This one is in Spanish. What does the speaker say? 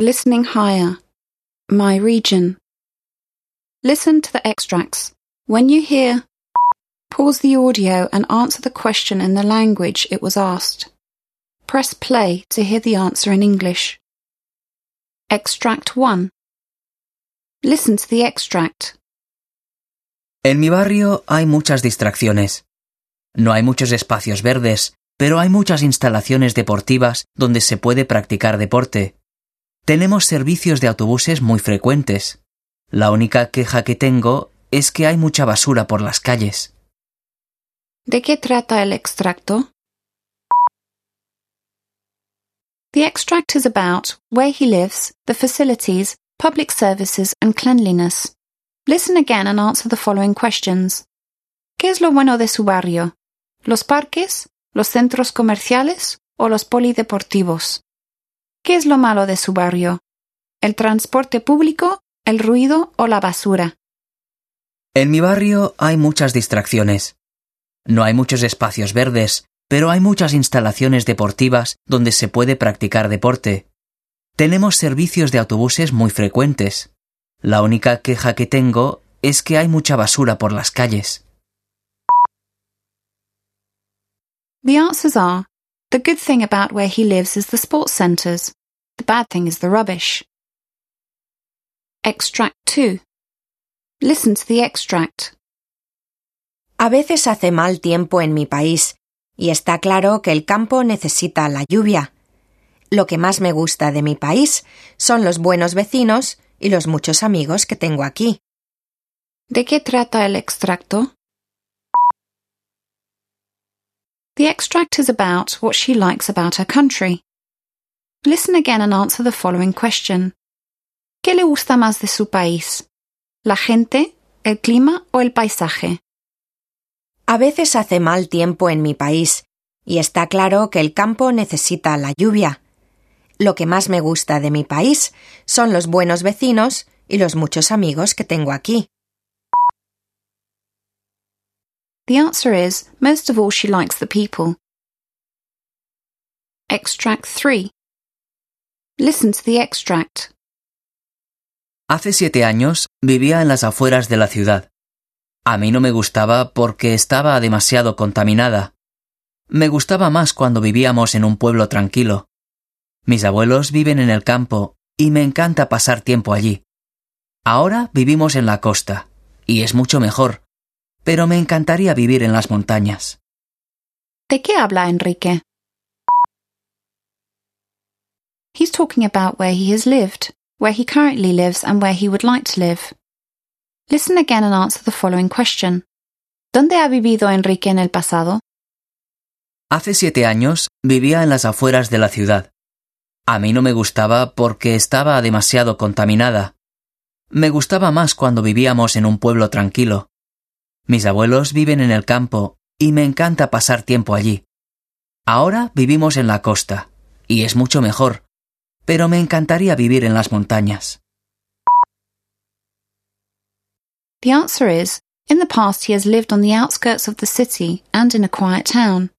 Listening higher. My region. Listen to the extracts. When you hear, pause the audio and answer the question in the language it was asked. Press play to hear the answer in English. Extract 1. Listen to the extract. En mi barrio hay muchas distracciones. No hay muchos espacios verdes, pero hay muchas instalaciones deportivas donde se puede practicar deporte. Tenemos servicios de autobuses muy frecuentes. La única queja que tengo es que hay mucha basura por las calles. ¿De qué trata el extracto? The extract is about where he lives, the facilities, public services, and cleanliness. Listen again and answer the following questions. ¿Qué es lo bueno de su barrio? ¿Los parques? ¿Los centros comerciales? ¿O los polideportivos? ¿Qué es lo malo de su barrio? ¿El transporte público? ¿El ruido o la basura? En mi barrio hay muchas distracciones. No hay muchos espacios verdes, pero hay muchas instalaciones deportivas donde se puede practicar deporte. Tenemos servicios de autobuses muy frecuentes. La única queja que tengo es que hay mucha basura por las calles. The answers are the good thing about where he lives is the sports centres. The bad thing is the rubbish. Extract 2. Listen to the extract. A veces hace mal tiempo en mi país, y está claro que el campo necesita la lluvia. Lo que más me gusta de mi país son los buenos vecinos y los muchos amigos que tengo aquí. ¿De qué trata el extracto? The extract is about what she likes about her country. Listen again and answer the following question. ¿Qué le gusta más de su país? ¿La gente, el clima o el paisaje? A veces hace mal tiempo en mi país, y está claro que el campo necesita la lluvia. Lo que más me gusta de mi país son los buenos vecinos y los muchos amigos que tengo aquí. The answer is most of all she likes the people. Extract 3. Listen to the extract. Hace siete años vivía en las afueras de la ciudad. A mí no me gustaba porque estaba demasiado contaminada. Me gustaba más cuando vivíamos en un pueblo tranquilo. Mis abuelos viven en el campo y me encanta pasar tiempo allí. Ahora vivimos en la costa, y es mucho mejor, pero me encantaría vivir en las montañas. ¿De qué habla Enrique? He's talking about where he has lived, where he currently lives, and where he would like to live. Listen again and answer the following question. ¿Dónde ha vivido Enrique en el pasado? Hace siete años vivía en las afueras de la ciudad. A mí no me gustaba porque estaba demasiado contaminada. Me gustaba más cuando vivíamos en un pueblo tranquilo. Mis abuelos viven en el campo y me encanta pasar tiempo allí. Ahora vivimos en la costa, y es mucho mejor, pero me encantaría vivir en las montañas. The answer is in the past he has lived on the outskirts of the city and in a quiet town.